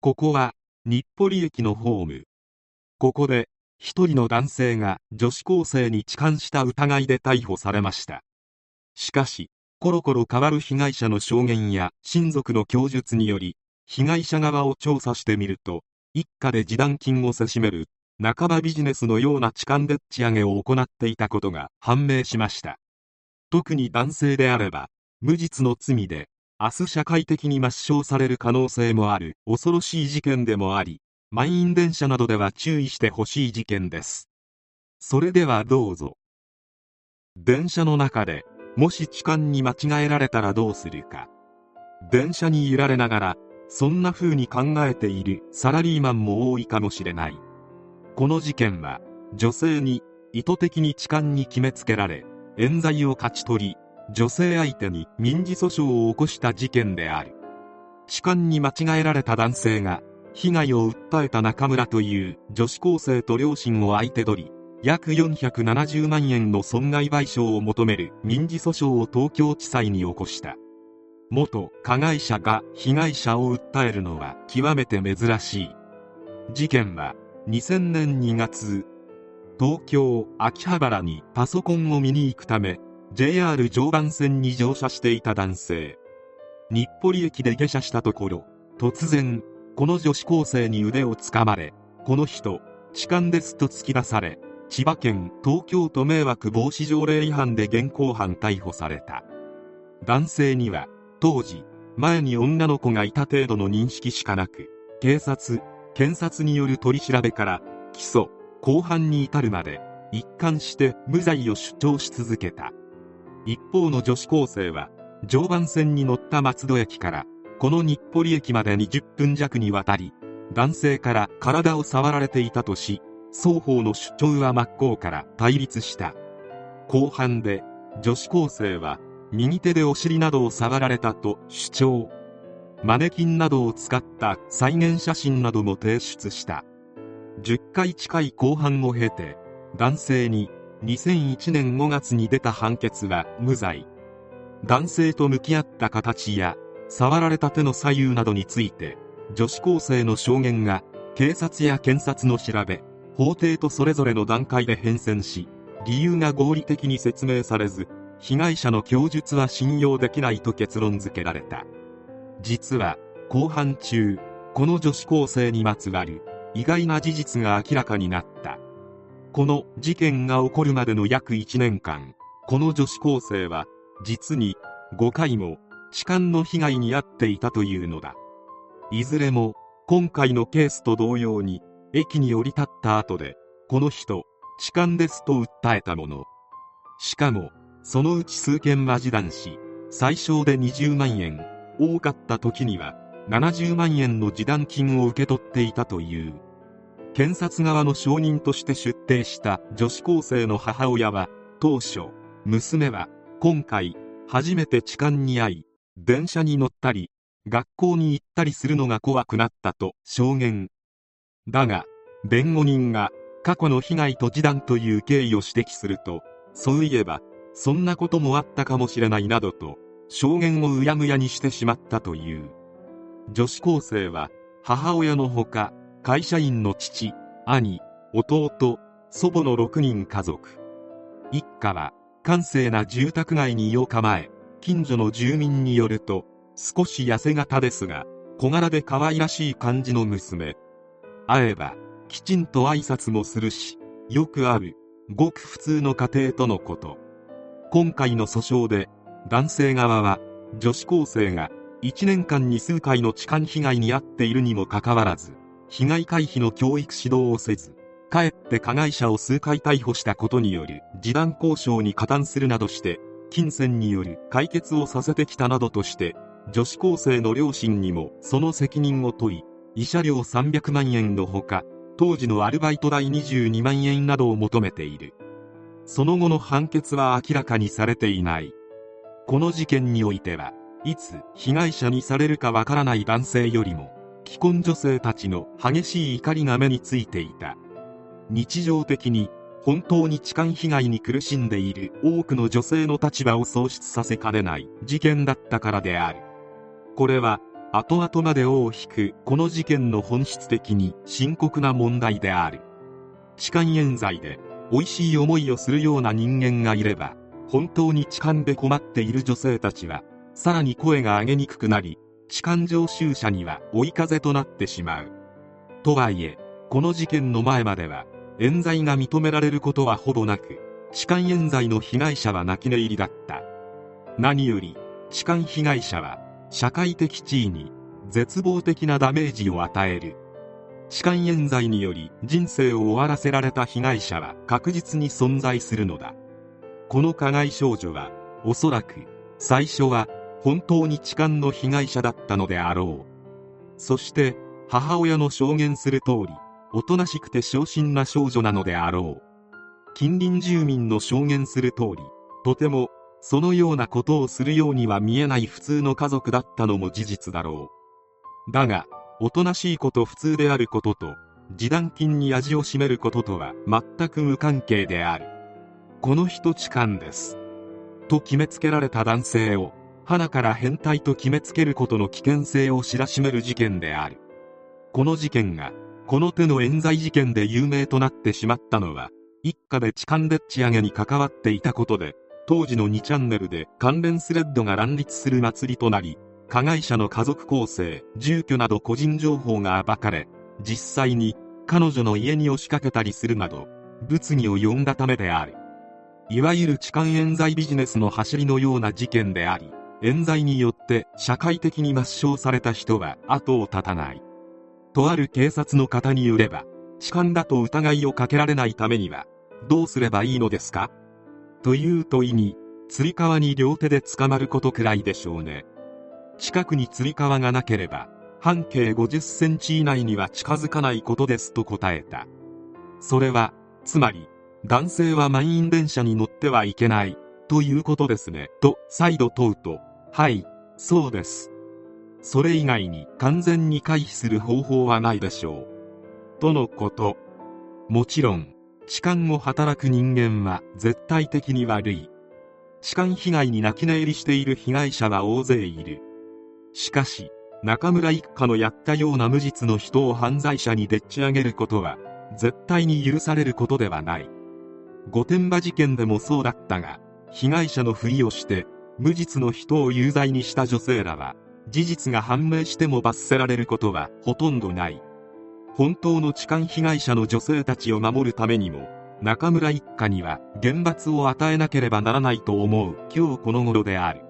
ここは日暮里駅のホーム。ここで一人の男性が女子高生に痴漢した疑いで逮捕されました。しかしコロコロ変わる被害者の証言や親族の供述により被害者側を調査してみると一家で示談金をせしめる半ばビジネスのような痴漢でっち上げを行っていたことが判明しました。特に男性であれば無実の罪で明日社会的に抹消される可能性もある。恐ろしい事件でもあり満員電車などでは注意してほしい事件です。それではどうぞ。電車の中でもし痴漢に間違えられたらどうするか。電車に揺られながらそんな風に考えているサラリーマンも多いかもしれない。この事件は女性に意図的に痴漢に決めつけられ冤罪を勝ち取り女性相手に民事訴訟を起こした事件である。痴漢に間違えられた男性が被害を訴えた中村という女子高生と両親を相手取り約470万円の損害賠償を求める民事訴訟を東京地裁に起こした。元加害者が被害者を訴えるのは極めて珍しい。事件は2000年2月東京秋葉原にパソコンを見に行くため JR 常磐線に乗車していた男性。日暮里駅で下車したところ突然この女子高生に腕をつかまれこの人痴漢ですと突き出され千葉県東京都迷惑防止条例違反で現行犯逮捕された。男性には当時前に女の子がいた程度の認識しかなく警察検察による取り調べから起訴公判に至るまで一貫して無罪を主張し続けた。一方の女子高生は常磐線に乗った松戸駅からこの日暮里駅まで20分弱にわたり男性から体を触られていたとし双方の主張は真っ向から対立した。後半で女子高生は右手でお尻などを触られたと主張。マネキンなどを使った再現写真なども提出した。10回近い公判を経て男性に2001年5月に出た判決は無罪。男性と向き合った形や触られた手の左右などについて女子高生の証言が警察や検察の調べ法廷とそれぞれの段階で変遷し理由が合理的に説明されず被害者の供述は信用できないと結論付けられた。実は公判中この女子高生にまつわる意外な事実が明らかになった。この事件が起こるまでの約1年間この女子高生は実に5回も痴漢の被害に遭っていたというのだ。いずれも今回のケースと同様に駅に降り立った後でこの人痴漢ですと訴えたもの。しかもそのうち数件は示談し最小で20万円多かった時には70万円の示談金を受け取っていたという。検察側の証人として出廷した女子高生の母親は当初娘は今回初めて痴漢に遭い電車に乗ったり学校に行ったりするのが怖くなったと証言。だが弁護人が過去の被害と示談という経緯を指摘するとそういえばそんなこともあったかもしれないなどと証言をうやむやにしてしまったという。女子高生は母親のほか会社員の父兄弟祖母の6人家族。一家は閑静な住宅街に家を構え近所の住民によると少し痩せ型ですが小柄で可愛らしい感じの娘。会えばきちんと挨拶もするしよくあるごく普通の家庭とのこと。今回の訴訟で男性側は女子高生が1年間に数回の痴漢被害に遭っているにもかかわらず被害回避の教育指導をせずかえって加害者を数回逮捕したことによる示談交渉に加担するなどして金銭による解決をさせてきたなどとして女子高生の両親にもその責任を問い慰謝料300万円のほか当時のアルバイト代22万円などを求めている。その後の判決は明らかにされていない。この事件においてはいつ被害者にされるかわからない男性よりも既婚女性たちの激しい怒りが目についていた。日常的に本当に痴漢被害に苦しんでいる多くの女性の立場を喪失させかねない事件だったからである。これは後々まで尾を引くこの事件の本質的に深刻な問題である。痴漢冤罪で美味しい思いをするような人間がいれば本当に痴漢で困っている女性たちはさらに声が上げにくくなり痴漢常習者には追い風となってしまう。とはいえこの事件の前までは冤罪が認められることはほぼなく痴漢冤罪の被害者は泣き寝入りだった。何より痴漢被害者は社会的地位に絶望的なダメージを与える。痴漢冤罪により人生を終わらせられた被害者は確実に存在するのだ。この加害少女はおそらく最初は本当に痴漢の被害者だったのであろう。そして母親の証言する通りおとなしくて小心な少女なのであろう。近隣住民の証言する通りとてもそのようなことをするようには見えない普通の家族だったのも事実だろう。だがおとなしいこと普通であることと示談金に味を占めることとは全く無関係である。この人痴漢です。と決めつけられた男性を花から変態と決めつけることの危険性を知らしめる事件である。この事件がこの手の冤罪事件で有名となってしまったのは一家で痴漢でっち上げに関わっていたことで当時の2チャンネルで関連スレッドが乱立する祭りとなり加害者の家族構成住居など個人情報が暴かれ実際に彼女の家に押しかけたりするなど物議を呼んだためである。いわゆる痴漢冤罪ビジネスの走りのような事件であり冤罪によって社会的に抹消された人は後を絶たない。とある警察の方によれば痴漢だと疑いをかけられないためにはどうすればいいのですか？という問いにつり革に両手で捕まることくらいでしょうね。近くにつり革がなければ半径50センチ以内には近づかないことですと答えた。それはつまり男性は満員電車に乗ってはいけないということですね。と再度問うとはいそうですそれ以外に完全に回避する方法はないでしょう。とのこと。もちろん、痴漢を働く人間は絶対的に悪い。痴漢被害に泣き寝入りしている被害者は大勢いる。しかし、中村一家のやったような無実の人を犯罪者にでっち上げることは、絶対に許されることではない。御殿場事件でもそうだったが、被害者のふりをして、無実の人を有罪にした女性らは、事実が判明しても罰せられることはほとんどない。本当の痴漢被害者の女性たちを守るためにも中村一家には厳罰を与えなければならないと思う今日この頃である。